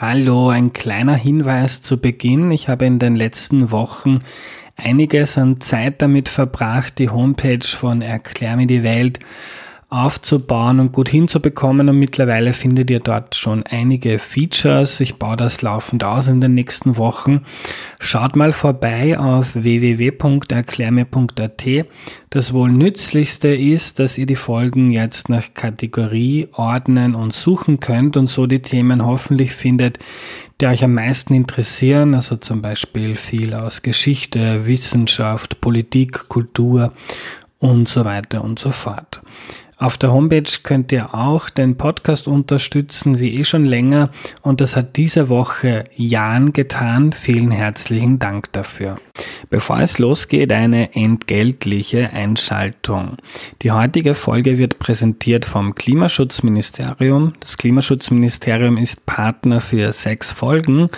Hallo, ein kleiner Hinweis zu Beginn. Ich habe in den letzten Wochen einiges an Zeit damit verbracht, die Homepage von Erklär mir die Welt aufzubauen und gut hinzubekommen und mittlerweile findet ihr dort schon einige Features. Ich baue das laufend aus in den nächsten Wochen. Schaut mal vorbei auf www.erklärmir.at. Das wohl nützlichste ist, dass ihr die Folgen jetzt nach Kategorie ordnen und suchen könnt und so die Themen hoffentlich findet, die euch am meisten interessieren, also zum Beispiel viel aus Geschichte, Wissenschaft, Politik, Kultur und so weiter und so fort. Auf der Homepage könnt ihr auch den Podcast unterstützen, wie eh schon länger. Und das hat diese Woche Jan getan. Vielen herzlichen Dank dafür. Bevor es losgeht, eine entgeltliche Einschaltung. Die heutige Folge wird präsentiert vom Klimaschutzministerium. Das Klimaschutzministerium ist Partner für sechs Folgen.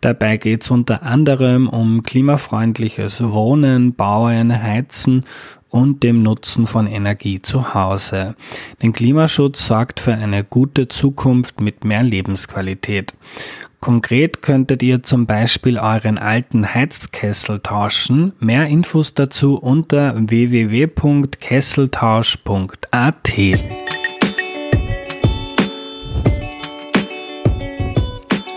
Dabei geht es unter anderem um klimafreundliches Wohnen, Bauen, Heizen und dem Nutzen von Energie zu Hause. Denn Klimaschutz sorgt für eine gute Zukunft mit mehr Lebensqualität. Konkret könntet ihr zum Beispiel euren alten Heizkessel tauschen. Mehr Infos dazu unter www.kesseltausch.at.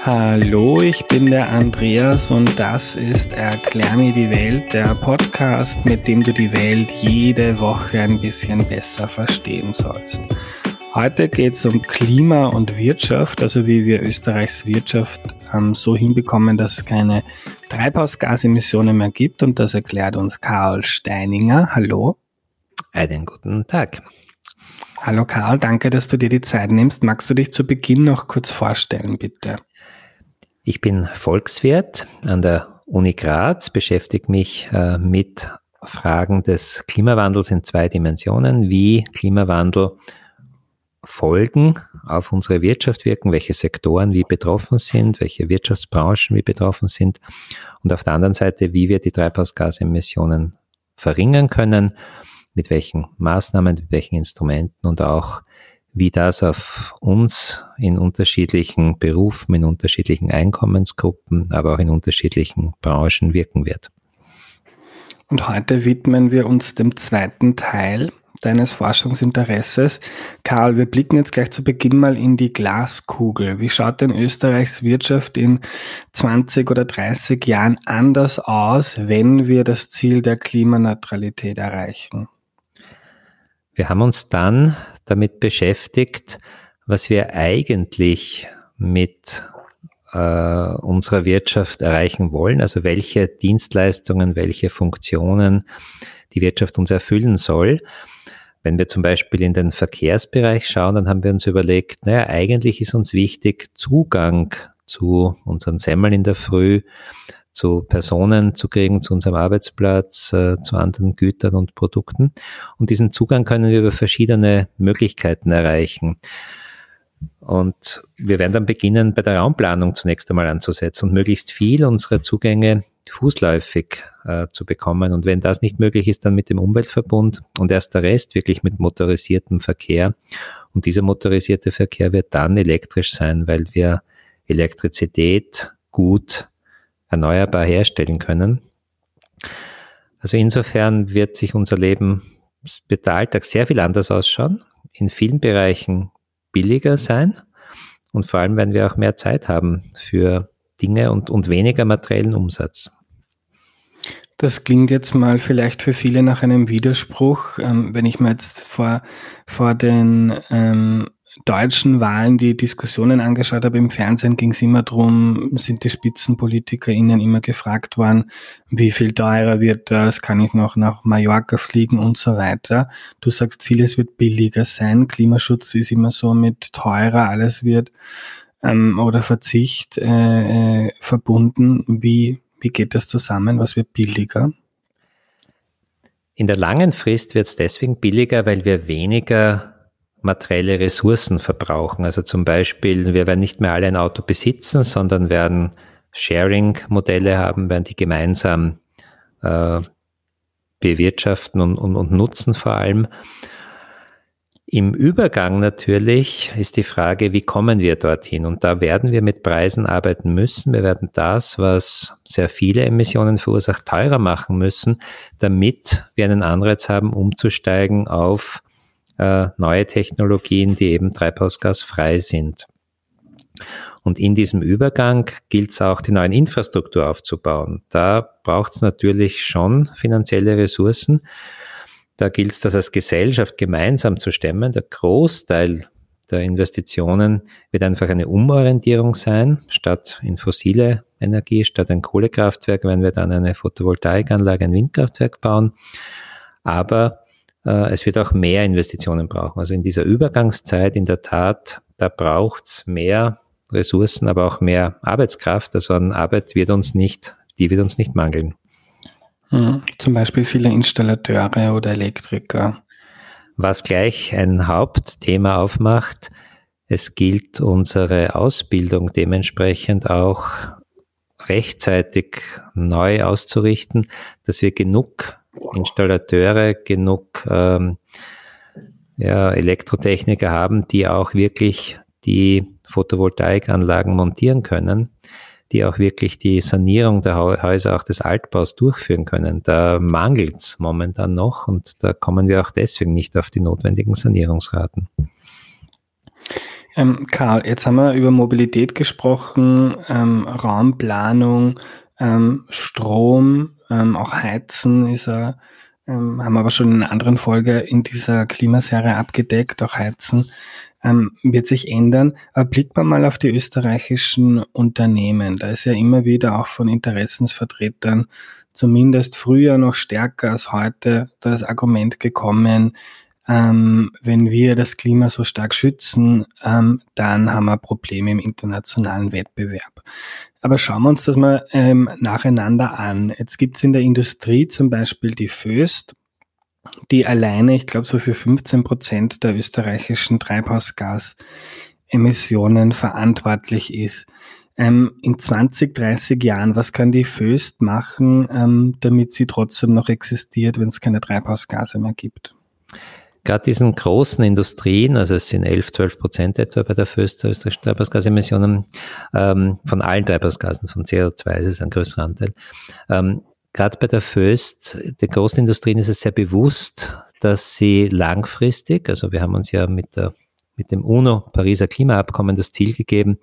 Hallo, ich bin der Andreas und das ist Erklär mir die Welt, der Podcast, mit dem du die Welt jede Woche ein bisschen besser verstehen sollst. Heute geht es um Klima und Wirtschaft, also wie wir Österreichs Wirtschaft ähm, so hinbekommen, dass es keine Treibhausgasemissionen mehr gibt und das erklärt uns Karl Steininger. Hallo. Einen guten Tag. Hallo Karl, danke, dass du dir die Zeit nimmst. Magst du dich zu Beginn noch kurz vorstellen, bitte? Ich bin Volkswirt an der Uni Graz, beschäftige mich äh, mit Fragen des Klimawandels in zwei Dimensionen, wie Klimawandel Folgen auf unsere Wirtschaft wirken, welche Sektoren wie betroffen sind, welche Wirtschaftsbranchen wie betroffen sind und auf der anderen Seite, wie wir die Treibhausgasemissionen verringern können, mit welchen Maßnahmen, mit welchen Instrumenten und auch wie das auf uns in unterschiedlichen Berufen, in unterschiedlichen Einkommensgruppen, aber auch in unterschiedlichen Branchen wirken wird. Und heute widmen wir uns dem zweiten Teil deines Forschungsinteresses. Karl, wir blicken jetzt gleich zu Beginn mal in die Glaskugel. Wie schaut denn Österreichs Wirtschaft in 20 oder 30 Jahren anders aus, wenn wir das Ziel der Klimaneutralität erreichen? Wir haben uns dann damit beschäftigt, was wir eigentlich mit äh, unserer Wirtschaft erreichen wollen, also welche Dienstleistungen, welche Funktionen die Wirtschaft uns erfüllen soll. Wenn wir zum Beispiel in den Verkehrsbereich schauen, dann haben wir uns überlegt, naja, eigentlich ist uns wichtig, Zugang zu unseren Semmeln in der Früh, zu Personen zu kriegen, zu unserem Arbeitsplatz, äh, zu anderen Gütern und Produkten. Und diesen Zugang können wir über verschiedene Möglichkeiten erreichen. Und wir werden dann beginnen, bei der Raumplanung zunächst einmal anzusetzen und möglichst viel unserer Zugänge fußläufig äh, zu bekommen. Und wenn das nicht möglich ist, dann mit dem Umweltverbund und erst der Rest wirklich mit motorisiertem Verkehr. Und dieser motorisierte Verkehr wird dann elektrisch sein, weil wir Elektrizität gut erneuerbar herstellen können. Also insofern wird sich unser Leben, wird der Alltag sehr viel anders ausschauen, in vielen Bereichen billiger sein und vor allem werden wir auch mehr Zeit haben für Dinge und, und weniger materiellen Umsatz. Das klingt jetzt mal vielleicht für viele nach einem Widerspruch. Ähm, wenn ich mir jetzt vor, vor den ähm, deutschen Wahlen die Diskussionen angeschaut habe im Fernsehen, ging es immer darum, sind die SpitzenpolitikerInnen immer gefragt worden, wie viel teurer wird das, kann ich noch nach Mallorca fliegen und so weiter. Du sagst, vieles wird billiger sein. Klimaschutz ist immer so mit teurer, alles wird ähm, oder Verzicht äh, äh, verbunden. Wie, wie geht das zusammen? Was wird billiger? In der langen Frist wird es deswegen billiger, weil wir weniger materielle Ressourcen verbrauchen. Also zum Beispiel, wir werden nicht mehr alle ein Auto besitzen, sondern werden Sharing-Modelle haben, werden die gemeinsam äh, bewirtschaften und, und, und nutzen vor allem. Im Übergang natürlich ist die Frage, wie kommen wir dorthin? Und da werden wir mit Preisen arbeiten müssen. Wir werden das, was sehr viele Emissionen verursacht, teurer machen müssen, damit wir einen Anreiz haben, umzusteigen auf äh, neue Technologien, die eben treibhausgasfrei sind. Und in diesem Übergang gilt es auch, die neuen Infrastruktur aufzubauen. Da braucht es natürlich schon finanzielle Ressourcen. Da gilt es, das als Gesellschaft gemeinsam zu stemmen. Der Großteil der Investitionen wird einfach eine Umorientierung sein. Statt in fossile Energie, statt ein Kohlekraftwerk, werden wir dann eine Photovoltaikanlage, ein Windkraftwerk bauen. Aber es wird auch mehr Investitionen brauchen. Also in dieser Übergangszeit, in der Tat, da braucht es mehr Ressourcen, aber auch mehr Arbeitskraft. Also an Arbeit wird uns nicht, die wird uns nicht mangeln. Mhm. Zum Beispiel viele Installateure oder Elektriker. Was gleich ein Hauptthema aufmacht, es gilt unsere Ausbildung dementsprechend auch rechtzeitig neu auszurichten, dass wir genug Installateure, genug ähm, ja, Elektrotechniker haben, die auch wirklich die Photovoltaikanlagen montieren können die auch wirklich die Sanierung der Häuser, auch des Altbaus durchführen können. Da mangelt es momentan noch und da kommen wir auch deswegen nicht auf die notwendigen Sanierungsraten. Ähm, Karl, jetzt haben wir über Mobilität gesprochen, ähm, Raumplanung, ähm, Strom, ähm, auch Heizen ist er, ähm, haben wir aber schon in einer anderen Folge in dieser Klimaserie abgedeckt, auch Heizen ähm, wird sich ändern. Aber blickt man mal auf die österreichischen Unternehmen. Da ist ja immer wieder auch von Interessensvertretern zumindest früher noch stärker als heute das Argument gekommen, ähm, wenn wir das Klima so stark schützen, ähm, dann haben wir Probleme im internationalen Wettbewerb. Aber schauen wir uns das mal ähm, nacheinander an. Jetzt gibt es in der Industrie zum Beispiel die Föst, die alleine, ich glaube, so für 15 Prozent der österreichischen Treibhausgasemissionen verantwortlich ist. Ähm, in 20, 30 Jahren, was kann die Föst machen, ähm, damit sie trotzdem noch existiert, wenn es keine Treibhausgase mehr gibt? Gerade diesen großen Industrien, also es sind 11, 12 Prozent etwa bei der österreichischen Treibhausgasemissionen, ähm, von allen Treibhausgasen, von CO2 ist es ein größerer Anteil, ähm, gerade bei der Föst, der großen Industrien ist es sehr bewusst, dass sie langfristig, also wir haben uns ja mit, der, mit dem UNO-Pariser Klimaabkommen das Ziel gegeben,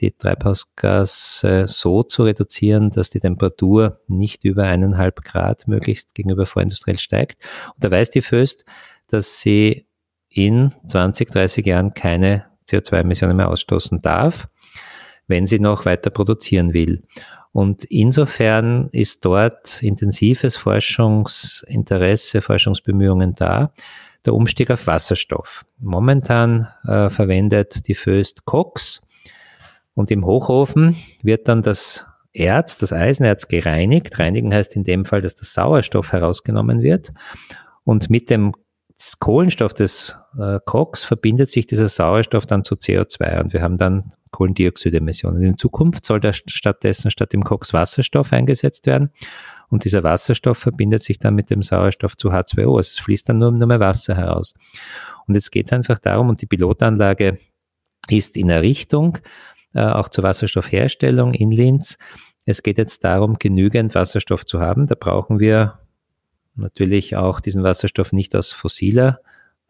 die Treibhausgase so zu reduzieren, dass die Temperatur nicht über eineinhalb Grad möglichst gegenüber vorindustriell steigt. Und da weiß die Föst, dass sie in 20, 30 Jahren keine CO2-Emissionen mehr ausstoßen darf, wenn sie noch weiter produzieren will. Und insofern ist dort intensives Forschungsinteresse, Forschungsbemühungen da. Der Umstieg auf Wasserstoff. Momentan äh, verwendet die Föst Cox und im Hochofen wird dann das Erz, das Eisenerz gereinigt. Reinigen heißt in dem Fall, dass der Sauerstoff herausgenommen wird. Und mit dem Kohlenstoff des äh, Koks verbindet sich dieser Sauerstoff dann zu CO2 und wir haben dann Kohlendioxidemissionen. In Zukunft soll da stattdessen statt dem Koks Wasserstoff eingesetzt werden und dieser Wasserstoff verbindet sich dann mit dem Sauerstoff zu H2O. Also es fließt dann nur, nur mehr Wasser heraus. Und jetzt geht es einfach darum, und die Pilotanlage ist in Errichtung, äh, auch zur Wasserstoffherstellung in Linz. Es geht jetzt darum, genügend Wasserstoff zu haben. Da brauchen wir natürlich auch diesen Wasserstoff nicht aus fossiler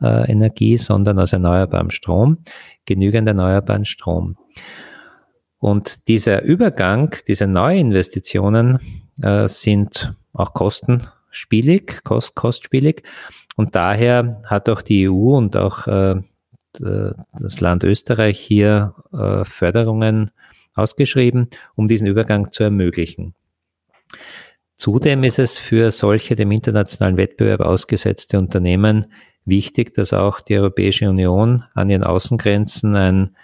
äh, Energie, sondern aus erneuerbarem Strom, genügend erneuerbaren Strom. Und dieser Übergang, diese Neuinvestitionen äh, sind auch kostenspielig, kost, kostspielig. Und daher hat auch die EU und auch äh, das Land Österreich hier äh, Förderungen ausgeschrieben, um diesen Übergang zu ermöglichen. Zudem ist es für solche dem internationalen Wettbewerb ausgesetzte Unternehmen wichtig, dass auch die Europäische Union an ihren Außengrenzen ein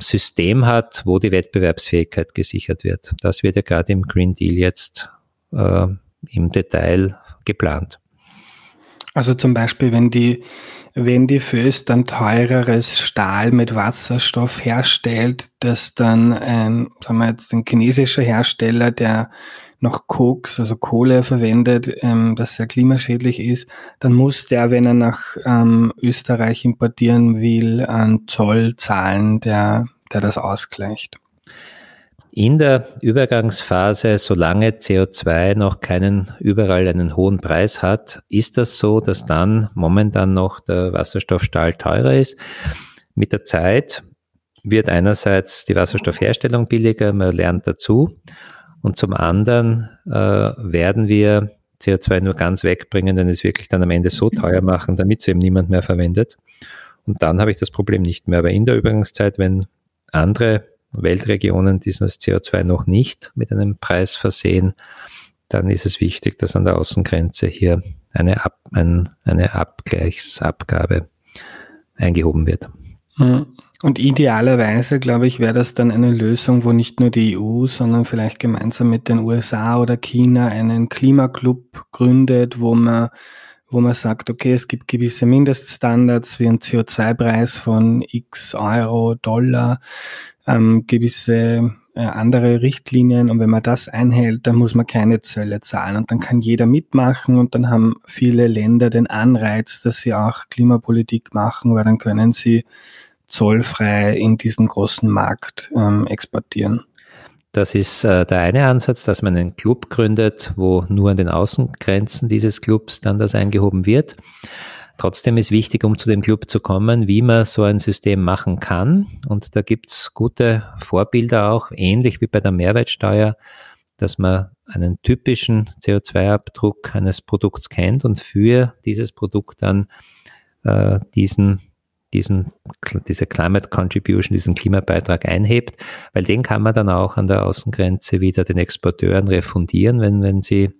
System hat, wo die Wettbewerbsfähigkeit gesichert wird. Das wird ja gerade im Green Deal jetzt äh, im Detail geplant. Also zum Beispiel, wenn die, wenn die Föst dann teureres Stahl mit Wasserstoff herstellt, das dann ein, sagen wir jetzt, ein chinesischer Hersteller, der noch Koks, also Kohle verwendet, ähm, das sehr klimaschädlich ist, dann muss der, wenn er nach ähm, Österreich importieren will, einen Zoll zahlen, der, der das ausgleicht. In der Übergangsphase, solange CO2 noch keinen überall einen hohen Preis hat, ist das so, dass dann momentan noch der Wasserstoffstahl teurer ist. Mit der Zeit wird einerseits die Wasserstoffherstellung billiger, man lernt dazu und zum anderen äh, werden wir CO2 nur ganz wegbringen, denn es wirklich dann am Ende so teuer machen, damit es eben niemand mehr verwendet. Und dann habe ich das Problem nicht mehr. Aber in der Übergangszeit, wenn andere Weltregionen dieses CO2 noch nicht mit einem Preis versehen, dann ist es wichtig, dass an der Außengrenze hier eine, Ab, ein, eine Abgleichsabgabe eingehoben wird. Und idealerweise, glaube ich, wäre das dann eine Lösung, wo nicht nur die EU, sondern vielleicht gemeinsam mit den USA oder China einen Klimaclub gründet, wo man, wo man sagt, okay, es gibt gewisse Mindeststandards wie ein CO2-Preis von x Euro, Dollar, ähm, gewisse äh, andere Richtlinien. Und wenn man das einhält, dann muss man keine Zölle zahlen. Und dann kann jeder mitmachen und dann haben viele Länder den Anreiz, dass sie auch Klimapolitik machen, weil dann können sie zollfrei in diesen großen Markt ähm, exportieren. Das ist äh, der eine Ansatz, dass man einen Club gründet, wo nur an den Außengrenzen dieses Clubs dann das eingehoben wird. Trotzdem ist wichtig, um zu dem Club zu kommen, wie man so ein System machen kann. Und da gibt's gute Vorbilder auch, ähnlich wie bei der Mehrwertsteuer, dass man einen typischen CO2-Abdruck eines Produkts kennt und für dieses Produkt dann äh, diesen diesen, diese Climate Contribution, diesen Klimabeitrag einhebt, weil den kann man dann auch an der Außengrenze wieder den Exporteuren refundieren, wenn, wenn sie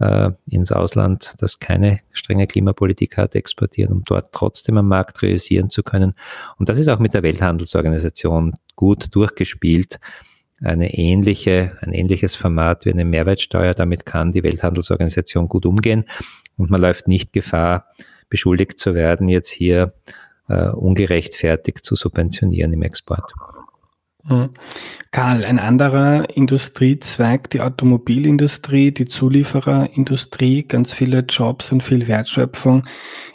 äh, ins Ausland, das keine strenge Klimapolitik hat, exportieren, um dort trotzdem am Markt realisieren zu können. Und das ist auch mit der Welthandelsorganisation gut durchgespielt. Eine ähnliche, ein ähnliches Format wie eine Mehrwertsteuer. Damit kann die Welthandelsorganisation gut umgehen und man läuft nicht Gefahr, beschuldigt zu werden, jetzt hier äh, ungerechtfertigt zu subventionieren im Export. Mhm. Karl, ein anderer Industriezweig, die Automobilindustrie, die Zuliefererindustrie, ganz viele Jobs und viel Wertschöpfung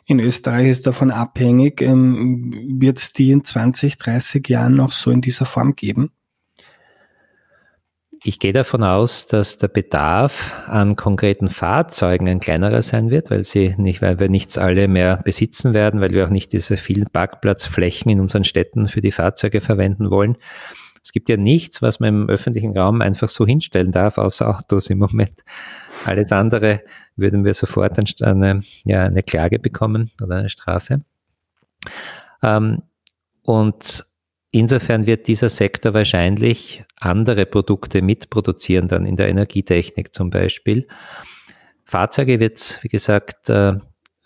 in Österreich ist davon abhängig. Ähm, Wird es die in 20, 30 Jahren noch so in dieser Form geben? Ich gehe davon aus, dass der Bedarf an konkreten Fahrzeugen ein kleinerer sein wird, weil sie nicht, weil wir nichts alle mehr besitzen werden, weil wir auch nicht diese vielen Parkplatzflächen in unseren Städten für die Fahrzeuge verwenden wollen. Es gibt ja nichts, was man im öffentlichen Raum einfach so hinstellen darf, außer Autos im Moment. Alles andere würden wir sofort eine, ja, eine Klage bekommen oder eine Strafe. Ähm, und Insofern wird dieser Sektor wahrscheinlich andere Produkte mitproduzieren, dann in der Energietechnik zum Beispiel. Fahrzeuge wird es, wie gesagt, äh,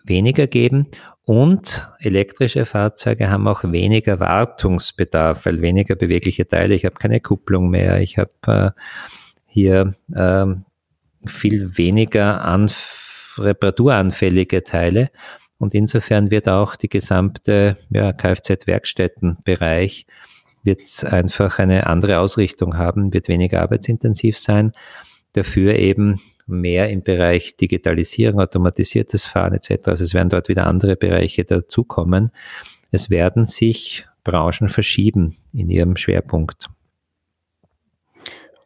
weniger geben und elektrische Fahrzeuge haben auch weniger Wartungsbedarf, weil weniger bewegliche Teile. Ich habe keine Kupplung mehr, ich habe äh, hier äh, viel weniger anf reparaturanfällige Teile und insofern wird auch die gesamte ja, Kfz-Werkstättenbereich wird einfach eine andere Ausrichtung haben, wird weniger arbeitsintensiv sein, dafür eben mehr im Bereich Digitalisierung, automatisiertes Fahren etc. Also es werden dort wieder andere Bereiche dazukommen. Es werden sich Branchen verschieben in ihrem Schwerpunkt.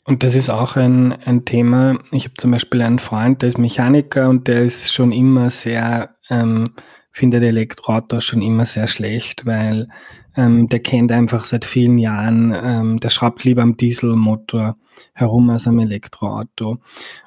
Und das ist auch ein, ein Thema. Ich habe zum Beispiel einen Freund, der ist Mechaniker und der ist schon immer sehr ähm, findet Elektroautos schon immer sehr schlecht, weil ähm, der kennt einfach seit vielen Jahren, ähm, der schraubt lieber am Dieselmotor herum als am Elektroauto.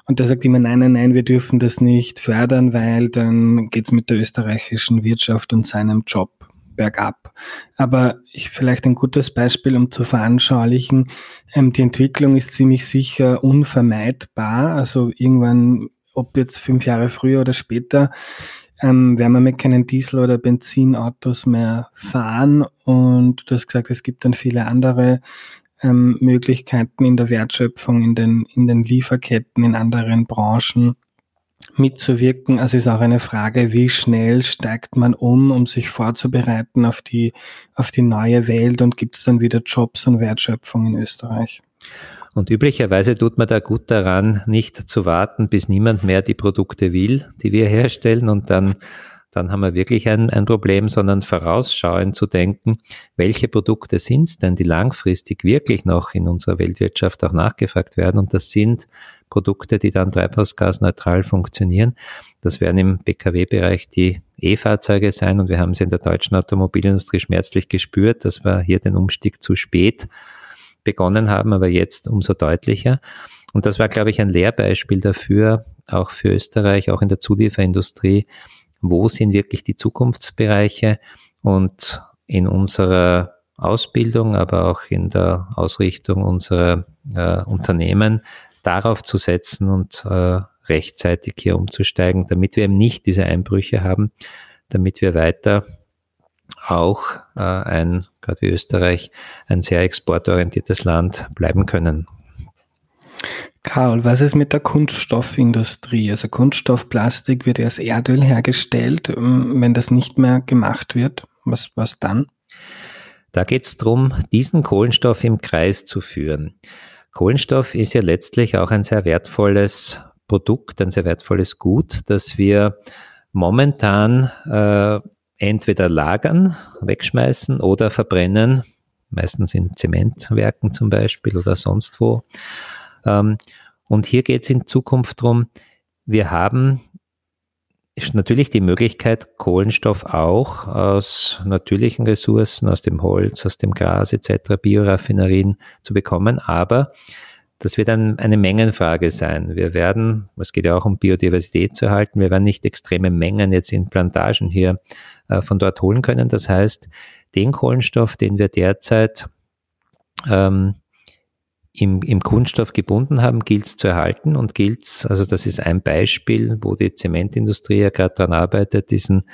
Und der sagt immer, nein, nein, nein, wir dürfen das nicht fördern, weil dann geht's mit der österreichischen Wirtschaft und seinem Job bergab. Aber ich, vielleicht ein gutes Beispiel, um zu veranschaulichen, ähm, die Entwicklung ist ziemlich sicher unvermeidbar. Also irgendwann, ob jetzt fünf Jahre früher oder später, ähm, werden wir mit keinen Diesel- oder Benzinautos mehr fahren. Und du hast gesagt, es gibt dann viele andere ähm, Möglichkeiten in der Wertschöpfung, in den, in den Lieferketten, in anderen Branchen, mitzuwirken. Also ist auch eine Frage, wie schnell steigt man um, um sich vorzubereiten auf die, auf die neue Welt und gibt es dann wieder Jobs und Wertschöpfung in Österreich? Und üblicherweise tut man da gut daran, nicht zu warten, bis niemand mehr die Produkte will, die wir herstellen und dann dann haben wir wirklich ein, ein Problem, sondern vorausschauend zu denken, welche Produkte sind es denn, die langfristig wirklich noch in unserer Weltwirtschaft auch nachgefragt werden. Und das sind Produkte, die dann treibhausgasneutral funktionieren. Das werden im PKW-Bereich die E-Fahrzeuge sein und wir haben es in der deutschen Automobilindustrie schmerzlich gespürt, dass wir hier den Umstieg zu spät begonnen haben, aber jetzt umso deutlicher. Und das war, glaube ich, ein Lehrbeispiel dafür, auch für Österreich, auch in der Zulieferindustrie, wo sind wirklich die Zukunftsbereiche und in unserer Ausbildung, aber auch in der Ausrichtung unserer äh, Unternehmen darauf zu setzen und äh, rechtzeitig hier umzusteigen, damit wir eben nicht diese Einbrüche haben, damit wir weiter auch äh, ein, gerade wie Österreich, ein sehr exportorientiertes Land bleiben können. Karl, was ist mit der Kunststoffindustrie? Also Kunststoffplastik wird aus Erdöl hergestellt. Ähm, wenn das nicht mehr gemacht wird, was, was dann? Da geht es darum, diesen Kohlenstoff im Kreis zu führen. Kohlenstoff ist ja letztlich auch ein sehr wertvolles Produkt, ein sehr wertvolles Gut, das wir momentan äh, entweder lagern, wegschmeißen oder verbrennen, meistens in Zementwerken zum Beispiel oder sonst wo. Ähm, und hier geht es in Zukunft darum, wir haben natürlich die Möglichkeit, Kohlenstoff auch aus natürlichen Ressourcen, aus dem Holz, aus dem Gras etc., Bioraffinerien zu bekommen, aber das wird dann eine Mengenfrage sein. Wir werden, es geht ja auch um Biodiversität zu erhalten, wir werden nicht extreme Mengen jetzt in Plantagen hier äh, von dort holen können. Das heißt, den Kohlenstoff, den wir derzeit ähm, im, im Kunststoff gebunden haben, gilt es zu erhalten und gilt es, also das ist ein Beispiel, wo die Zementindustrie ja gerade daran arbeitet, diesen,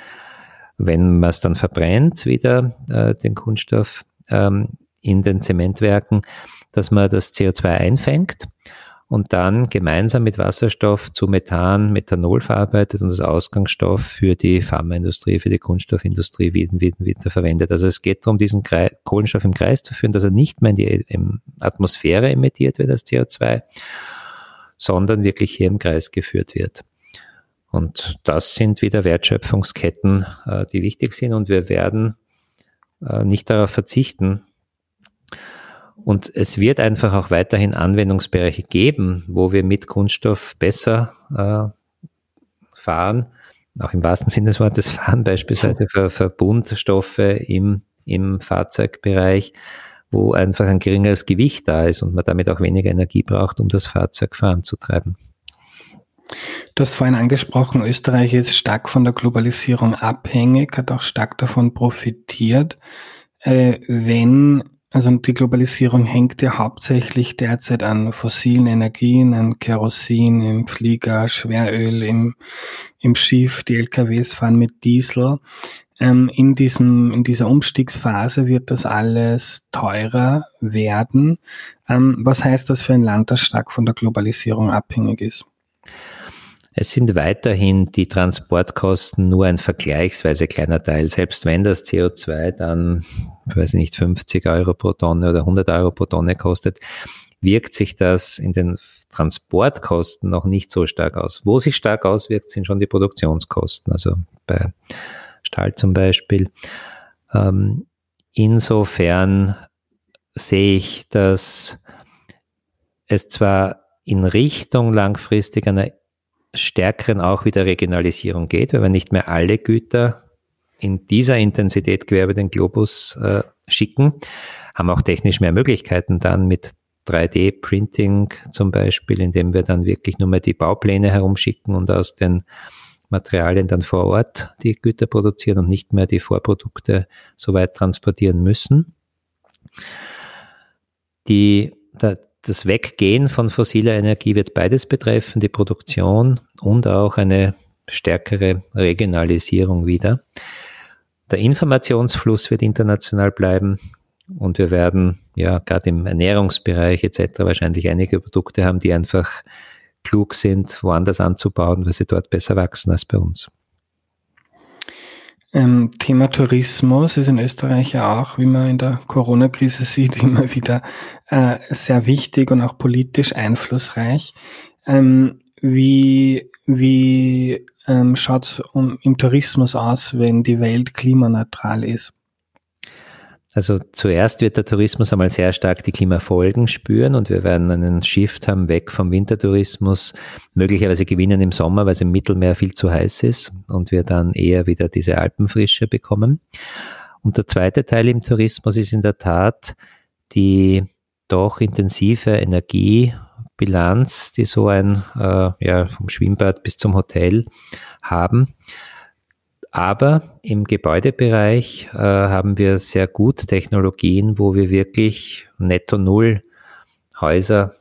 wenn man es dann verbrennt, wieder äh, den Kunststoff ähm, in den Zementwerken, dass man das CO2 einfängt und dann gemeinsam mit Wasserstoff zu Methan, Methanol verarbeitet und das Ausgangsstoff für die Pharmaindustrie, für die Kunststoffindustrie wieder, wieder, wieder verwendet. Also es geht darum, diesen Kreis, Kohlenstoff im Kreis zu führen, dass er nicht mehr in die Atmosphäre emittiert wird, das CO2, sondern wirklich hier im Kreis geführt wird. Und das sind wieder Wertschöpfungsketten, äh, die wichtig sind und wir werden äh, nicht darauf verzichten, und es wird einfach auch weiterhin Anwendungsbereiche geben, wo wir mit Kunststoff besser äh, fahren, auch im wahrsten Sinne des Wortes fahren, beispielsweise für Verbundstoffe im, im Fahrzeugbereich, wo einfach ein geringeres Gewicht da ist und man damit auch weniger Energie braucht, um das Fahrzeug fahren zu treiben. Du hast vorhin angesprochen, Österreich ist stark von der Globalisierung abhängig, hat auch stark davon profitiert. Äh, wenn also die Globalisierung hängt ja hauptsächlich derzeit an fossilen Energien, an Kerosin im Flieger, Schweröl im, im Schiff, die LKWs fahren mit Diesel. Ähm, in, diesem, in dieser Umstiegsphase wird das alles teurer werden. Ähm, was heißt das für ein Land, das stark von der Globalisierung abhängig ist? Es sind weiterhin die Transportkosten nur ein vergleichsweise kleiner Teil. Selbst wenn das CO2 dann, weiß ich nicht, 50 Euro pro Tonne oder 100 Euro pro Tonne kostet, wirkt sich das in den Transportkosten noch nicht so stark aus. Wo sich stark auswirkt, sind schon die Produktionskosten, also bei Stahl zum Beispiel. Ähm, insofern sehe ich, dass es zwar in Richtung langfristig einer stärkeren auch wieder Regionalisierung geht, weil wir nicht mehr alle Güter in dieser Intensität quer über den Globus äh, schicken, haben auch technisch mehr Möglichkeiten dann mit 3D-Printing zum Beispiel, indem wir dann wirklich nur mehr die Baupläne herumschicken und aus den Materialien dann vor Ort die Güter produzieren und nicht mehr die Vorprodukte so weit transportieren müssen. Die, der, das Weggehen von fossiler Energie wird beides betreffen, die Produktion und auch eine stärkere Regionalisierung wieder. Der Informationsfluss wird international bleiben und wir werden ja gerade im Ernährungsbereich etc. wahrscheinlich einige Produkte haben, die einfach klug sind, woanders anzubauen, weil sie dort besser wachsen als bei uns. Ähm, Thema Tourismus ist in Österreich ja auch, wie man in der Corona-Krise sieht, immer wieder äh, sehr wichtig und auch politisch einflussreich. Ähm, wie wie ähm, schaut es um, im Tourismus aus, wenn die Welt klimaneutral ist? Also zuerst wird der Tourismus einmal sehr stark die Klimafolgen spüren und wir werden einen Shift haben weg vom Wintertourismus, möglicherweise gewinnen im Sommer, weil es im Mittelmeer viel zu heiß ist und wir dann eher wieder diese Alpenfrische bekommen. Und der zweite Teil im Tourismus ist in der Tat die doch intensive Energiebilanz, die so ein, äh, ja, vom Schwimmbad bis zum Hotel haben aber im Gebäudebereich äh, haben wir sehr gut Technologien, wo wir wirklich netto null Häuser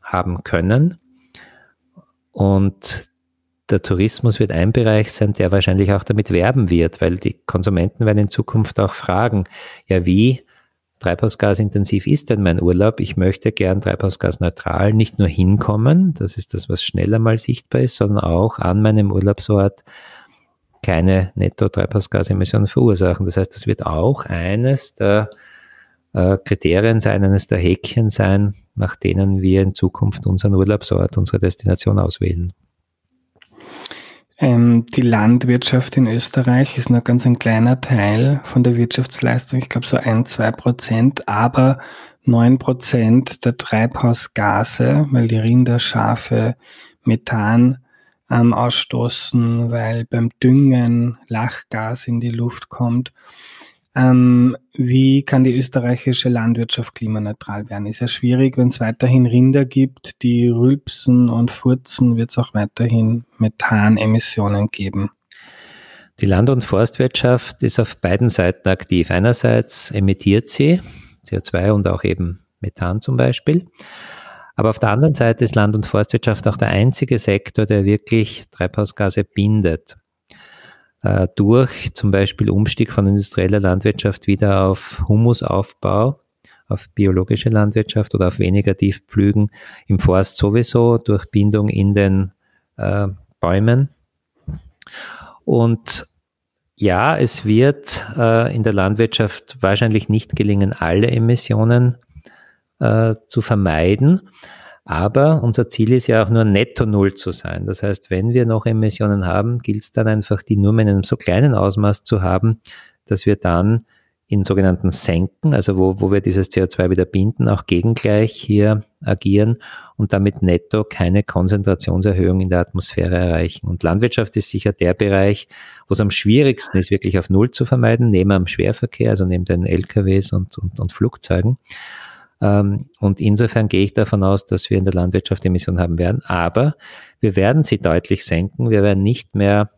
haben können. Und der Tourismus wird ein Bereich sein, der wahrscheinlich auch damit werben wird, weil die Konsumenten werden in Zukunft auch fragen, ja, wie treibhausgasintensiv ist denn mein Urlaub? Ich möchte gern treibhausgasneutral nicht nur hinkommen, das ist das, was schneller mal sichtbar ist, sondern auch an meinem Urlaubsort keine Netto-Treibhausgasemissionen verursachen. Das heißt, das wird auch eines der äh, Kriterien sein, eines der Häkchen sein, nach denen wir in Zukunft unseren Urlaubsort, unsere Destination auswählen. Ähm, die Landwirtschaft in Österreich ist nur ganz ein kleiner Teil von der Wirtschaftsleistung, ich glaube so ein, zwei Prozent, aber neun Prozent der Treibhausgase, weil die Rinder, Schafe Methan ähm, ausstoßen, weil beim Düngen Lachgas in die Luft kommt. Ähm, wie kann die österreichische Landwirtschaft klimaneutral werden? Ist ja schwierig, wenn es weiterhin Rinder gibt, die rülpsen und furzen, wird es auch weiterhin Methanemissionen geben. Die Land- und Forstwirtschaft ist auf beiden Seiten aktiv. Einerseits emittiert sie CO2 und auch eben Methan zum Beispiel. Aber auf der anderen Seite ist Land- und Forstwirtschaft auch der einzige Sektor, der wirklich Treibhausgase bindet. Äh, durch zum Beispiel Umstieg von industrieller Landwirtschaft wieder auf Humusaufbau, auf biologische Landwirtschaft oder auf weniger Tiefpflügen im Forst sowieso, durch Bindung in den äh, Bäumen. Und ja, es wird äh, in der Landwirtschaft wahrscheinlich nicht gelingen, alle Emissionen äh, zu vermeiden. Aber unser Ziel ist ja auch nur netto null zu sein. Das heißt, wenn wir noch Emissionen haben, gilt es dann einfach, die nur in einem so kleinen Ausmaß zu haben, dass wir dann in sogenannten Senken, also wo, wo wir dieses CO2 wieder binden, auch gegengleich hier agieren und damit netto keine Konzentrationserhöhung in der Atmosphäre erreichen. Und Landwirtschaft ist sicher der Bereich, wo es am schwierigsten ist, wirklich auf Null zu vermeiden, neben dem Schwerverkehr, also neben den LKWs und, und, und Flugzeugen. Ähm, und insofern gehe ich davon aus, dass wir in der Landwirtschaft Emissionen haben werden. Aber wir werden sie deutlich senken. Wir werden nicht mehr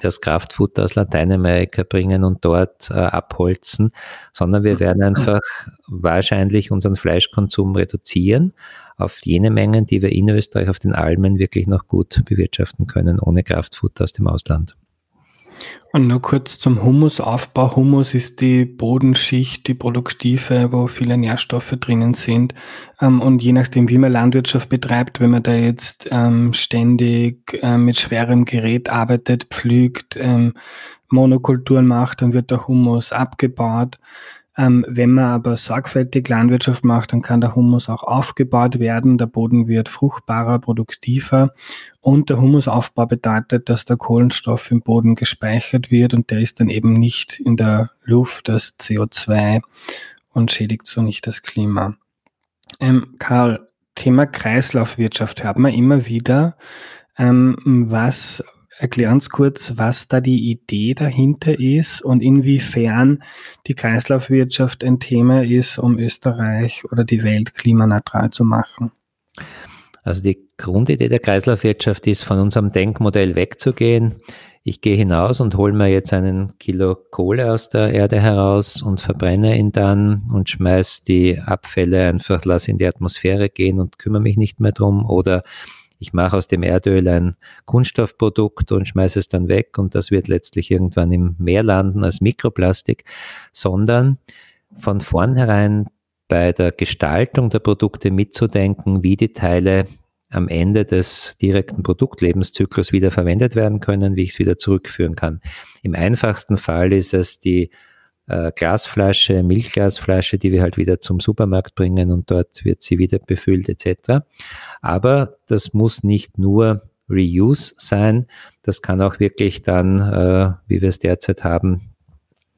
das Kraftfutter aus Lateinamerika bringen und dort äh, abholzen, sondern wir werden einfach wahrscheinlich unseren Fleischkonsum reduzieren auf jene Mengen, die wir in Österreich auf den Almen wirklich noch gut bewirtschaften können, ohne Kraftfutter aus dem Ausland. Und nur kurz zum Humusaufbau. Humus ist die Bodenschicht, die produktive, wo viele Nährstoffe drinnen sind. Ähm, und je nachdem, wie man Landwirtschaft betreibt, wenn man da jetzt ähm, ständig ähm, mit schwerem Gerät arbeitet, pflügt, Monokulturen macht, dann wird der Humus abgebaut. Ähm, wenn man aber sorgfältig Landwirtschaft macht, dann kann der Humus auch aufgebaut werden. Der Boden wird fruchtbarer, produktiver. Und der Humusaufbau bedeutet, dass der Kohlenstoff im Boden gespeichert wird und der ist dann eben nicht in der Luft, das CO2 und schädigt so nicht das Klima. Ähm, Karl, Thema Kreislaufwirtschaft hört man immer wieder. Ähm, was Erklär uns kurz, was da die Idee dahinter ist und inwiefern die Kreislaufwirtschaft ein Thema ist, um Österreich oder die Welt klimaneutral zu machen. Also die Grundidee der Kreislaufwirtschaft ist, von unserem Denkmodell wegzugehen. Ich gehe hinaus und hole mir jetzt einen Kilo Kohle aus der Erde heraus und verbrenne ihn dann und schmeiß die Abfälle einfach, lass in die Atmosphäre gehen und kümmere mich nicht mehr drum. Oder ich mache aus dem Erdöl ein Kunststoffprodukt und schmeiße es dann weg und das wird letztlich irgendwann im Meer landen als Mikroplastik, sondern von vornherein bei der Gestaltung der Produkte mitzudenken, wie die Teile am Ende des direkten Produktlebenszyklus wieder verwendet werden können, wie ich es wieder zurückführen kann. Im einfachsten Fall ist es die äh, Glasflasche, Milchglasflasche, die wir halt wieder zum Supermarkt bringen und dort wird sie wieder befüllt etc. Aber das muss nicht nur Reuse sein, das kann auch wirklich dann, äh, wie wir es derzeit haben,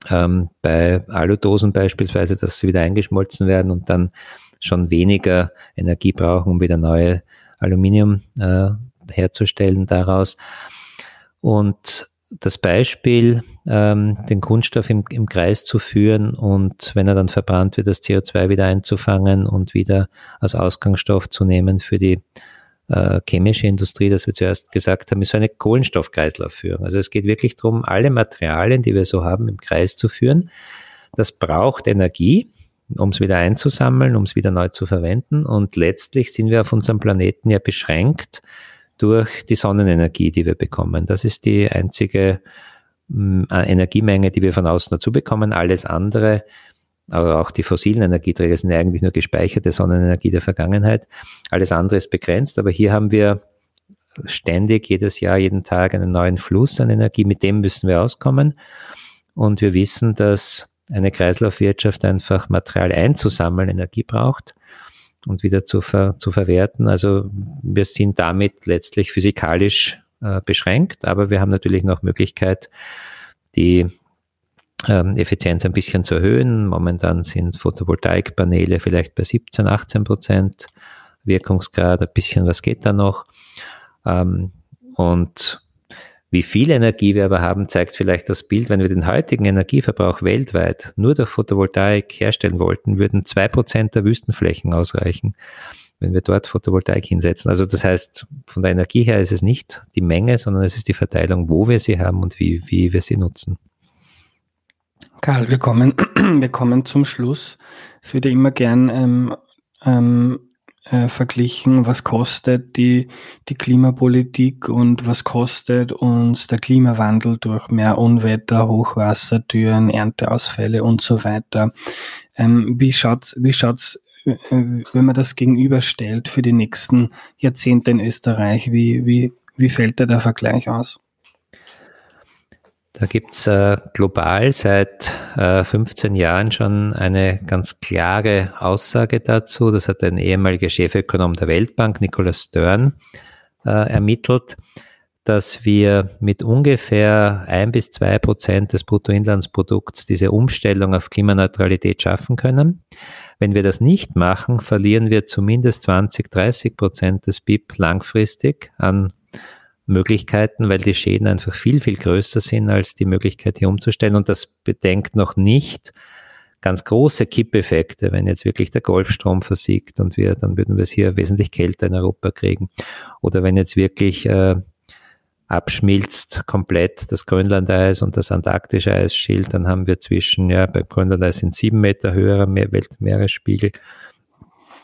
ähm, bei Aludosen beispielsweise, dass sie wieder eingeschmolzen werden und dann schon weniger Energie brauchen, um wieder neue Aluminium äh, herzustellen daraus. Und das Beispiel, ähm, den Kunststoff im, im Kreis zu führen und wenn er dann verbrannt wird, das CO2 wieder einzufangen und wieder als Ausgangsstoff zu nehmen für die äh, chemische Industrie, das wir zuerst gesagt haben, ist so eine Kohlenstoffkreislaufführung. Also es geht wirklich darum, alle Materialien, die wir so haben, im Kreis zu führen. Das braucht Energie, um es wieder einzusammeln, um es wieder neu zu verwenden. Und letztlich sind wir auf unserem Planeten ja beschränkt durch die Sonnenenergie, die wir bekommen. Das ist die einzige mm, Energiemenge, die wir von außen dazu bekommen. Alles andere aber auch die fossilen Energieträger sind eigentlich nur gespeicherte Sonnenenergie der Vergangenheit. Alles andere ist begrenzt, aber hier haben wir ständig jedes Jahr, jeden Tag einen neuen Fluss an Energie, mit dem müssen wir auskommen. Und wir wissen, dass eine Kreislaufwirtschaft einfach Material einzusammeln Energie braucht und wieder zu, ver, zu verwerten. Also wir sind damit letztlich physikalisch äh, beschränkt, aber wir haben natürlich noch Möglichkeit, die ähm, Effizienz ein bisschen zu erhöhen. Momentan sind Photovoltaikpaneele vielleicht bei 17, 18 Prozent Wirkungsgrad, ein bisschen was geht da noch. Ähm, und wie viel Energie wir aber haben, zeigt vielleicht das Bild. Wenn wir den heutigen Energieverbrauch weltweit nur durch Photovoltaik herstellen wollten, würden zwei Prozent der Wüstenflächen ausreichen, wenn wir dort Photovoltaik hinsetzen. Also das heißt, von der Energie her ist es nicht die Menge, sondern es ist die Verteilung, wo wir sie haben und wie, wie wir sie nutzen. Karl, wir kommen, wir kommen zum Schluss. Es wird immer gern ähm, ähm, äh, verglichen, was kostet die, die Klimapolitik und was kostet uns der Klimawandel durch mehr Unwetter, Hochwasser, Türen, Ernteausfälle und so weiter. Ähm, wie schaut's, wie schaut's, äh, wenn man das gegenüberstellt für die nächsten Jahrzehnte in Österreich? Wie, wie, wie fällt da der Vergleich aus? Da gibt's äh, global seit äh, 15 Jahren schon eine ganz klare Aussage dazu. Das hat ein ehemaliger Chefökonom der Weltbank, Nicholas Stern, äh, ermittelt, dass wir mit ungefähr ein bis zwei Prozent des Bruttoinlandsprodukts diese Umstellung auf Klimaneutralität schaffen können. Wenn wir das nicht machen, verlieren wir zumindest 20, 30 Prozent des BIP langfristig an Möglichkeiten, weil die Schäden einfach viel, viel größer sind als die Möglichkeit hier umzustellen. Und das bedenkt noch nicht ganz große Kippeffekte, wenn jetzt wirklich der Golfstrom versiegt und wir, dann würden wir es hier wesentlich kälter in Europa kriegen. Oder wenn jetzt wirklich äh, abschmilzt komplett das Grönlandeis und das antarktische Eisschild, dann haben wir zwischen, ja, beim Grönlandeis sind sieben Meter höherer Weltmeeresspiegel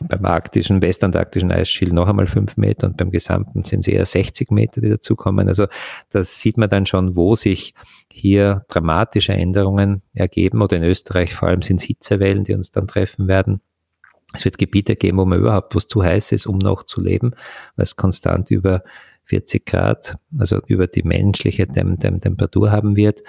beim arktischen, westantarktischen Eisschild noch einmal fünf Meter und beim gesamten sind es eher 60 Meter, die dazukommen. Also das sieht man dann schon, wo sich hier dramatische Änderungen ergeben oder in Österreich vor allem sind es Hitzewellen, die uns dann treffen werden. Es wird Gebiete geben, wo man überhaupt, wo es zu heiß ist, um noch zu leben, weil es konstant über 40 Grad, also über die menschliche Tem Tem Temperatur haben wird.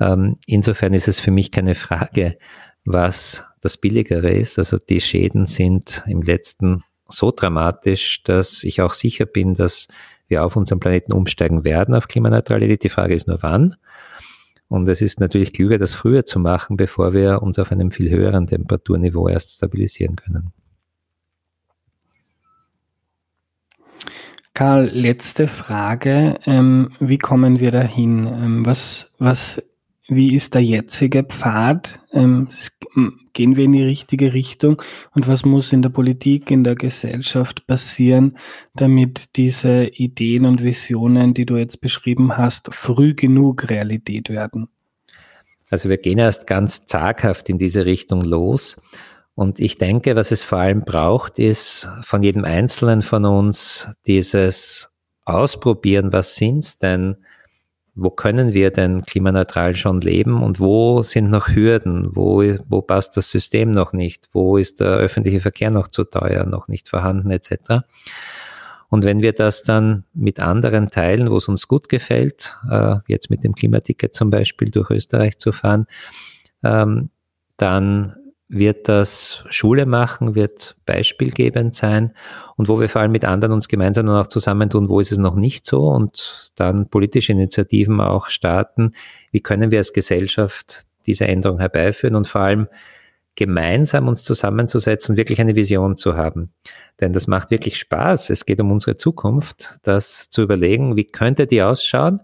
Ähm, insofern ist es für mich keine Frage, was das Billigere ist. Also die Schäden sind im letzten so dramatisch, dass ich auch sicher bin, dass wir auf unserem Planeten umsteigen werden auf Klimaneutralität. Die Frage ist nur wann. Und es ist natürlich klüger, das früher zu machen, bevor wir uns auf einem viel höheren Temperaturniveau erst stabilisieren können. Karl, letzte Frage. Ähm, wie kommen wir dahin? Ähm, was, was wie ist der jetzige Pfad? Ähm, gehen wir in die richtige Richtung? Und was muss in der Politik, in der Gesellschaft passieren, damit diese Ideen und Visionen, die du jetzt beschrieben hast, früh genug Realität werden? Also wir gehen erst ganz zaghaft in diese Richtung los. Und ich denke, was es vor allem braucht, ist von jedem Einzelnen von uns dieses Ausprobieren, was sind's denn wo können wir denn klimaneutral schon leben und wo sind noch Hürden, wo, wo passt das System noch nicht, wo ist der öffentliche Verkehr noch zu teuer, noch nicht vorhanden etc. Und wenn wir das dann mit anderen teilen, wo es uns gut gefällt, äh, jetzt mit dem Klimaticket zum Beispiel durch Österreich zu fahren, ähm, dann wird das Schule machen, wird beispielgebend sein und wo wir vor allem mit anderen uns gemeinsam dann auch zusammentun, wo ist es noch nicht so und dann politische Initiativen auch starten. Wie können wir als Gesellschaft diese Änderung herbeiführen und vor allem gemeinsam uns zusammenzusetzen, wirklich eine Vision zu haben. Denn das macht wirklich Spaß. Es geht um unsere Zukunft, das zu überlegen, wie könnte die ausschauen.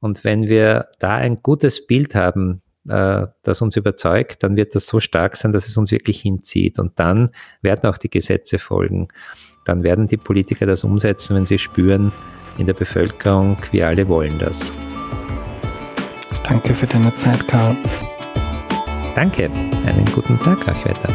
Und wenn wir da ein gutes Bild haben, äh, das uns überzeugt, dann wird das so stark sein, dass es uns wirklich hinzieht. Und dann werden auch die Gesetze folgen. Dann werden die Politiker das umsetzen, wenn sie spüren, in der Bevölkerung, wir alle wollen das. Danke für deine Zeit, Karl. Danke, einen guten Tag euch weiter.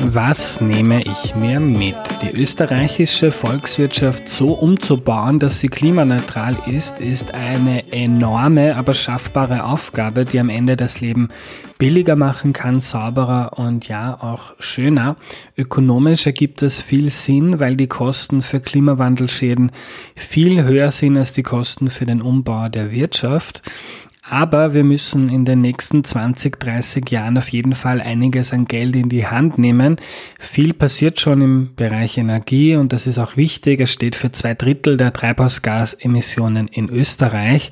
Was nehme ich mir mit? Die österreichische Volkswirtschaft so umzubauen, dass sie klimaneutral ist, ist eine enorme, aber schaffbare Aufgabe, die am Ende das Leben billiger machen kann, sauberer und ja auch schöner. Ökonomisch ergibt das viel Sinn, weil die Kosten für Klimawandelschäden viel höher sind als die Kosten für den Umbau der Wirtschaft. Aber wir müssen in den nächsten 20, 30 Jahren auf jeden Fall einiges an Geld in die Hand nehmen. Viel passiert schon im Bereich Energie und das ist auch wichtig. Es steht für zwei Drittel der Treibhausgasemissionen in Österreich.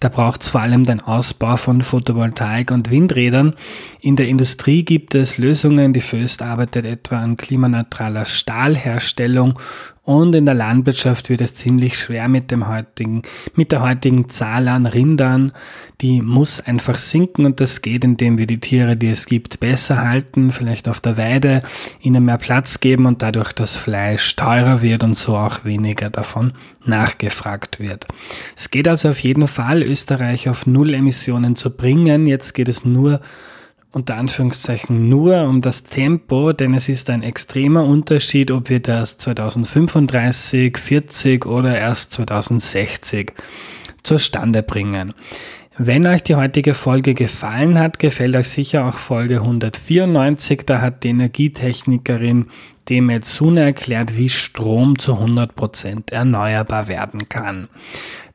Da braucht es vor allem den Ausbau von Photovoltaik und Windrädern. In der Industrie gibt es Lösungen. Die Föst arbeitet etwa an klimaneutraler Stahlherstellung und in der Landwirtschaft wird es ziemlich schwer mit dem heutigen, mit der heutigen Zahl an Rindern. Die muss einfach sinken und das geht, indem wir die Tiere, die es gibt, besser halten, vielleicht auf der Weide, ihnen mehr Platz geben und dadurch das Fleisch teurer wird und so auch weniger davon nachgefragt wird. Es geht also auf jeden Fall, Österreich auf Null Emissionen zu bringen. Jetzt geht es nur unter Anführungszeichen nur um das Tempo, denn es ist ein extremer Unterschied, ob wir das 2035, 40 oder erst 2060 zustande bringen. Wenn euch die heutige Folge gefallen hat, gefällt euch sicher auch Folge 194. Da hat die Energietechnikerin Demet Sune erklärt, wie Strom zu 100% erneuerbar werden kann.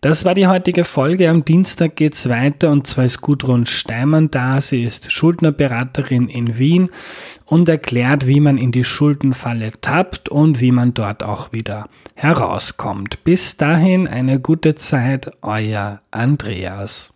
Das war die heutige Folge. Am Dienstag geht's weiter und zwar ist Gudrun Steimann da. Sie ist Schuldnerberaterin in Wien und erklärt, wie man in die Schuldenfalle tappt und wie man dort auch wieder herauskommt. Bis dahin eine gute Zeit, euer Andreas.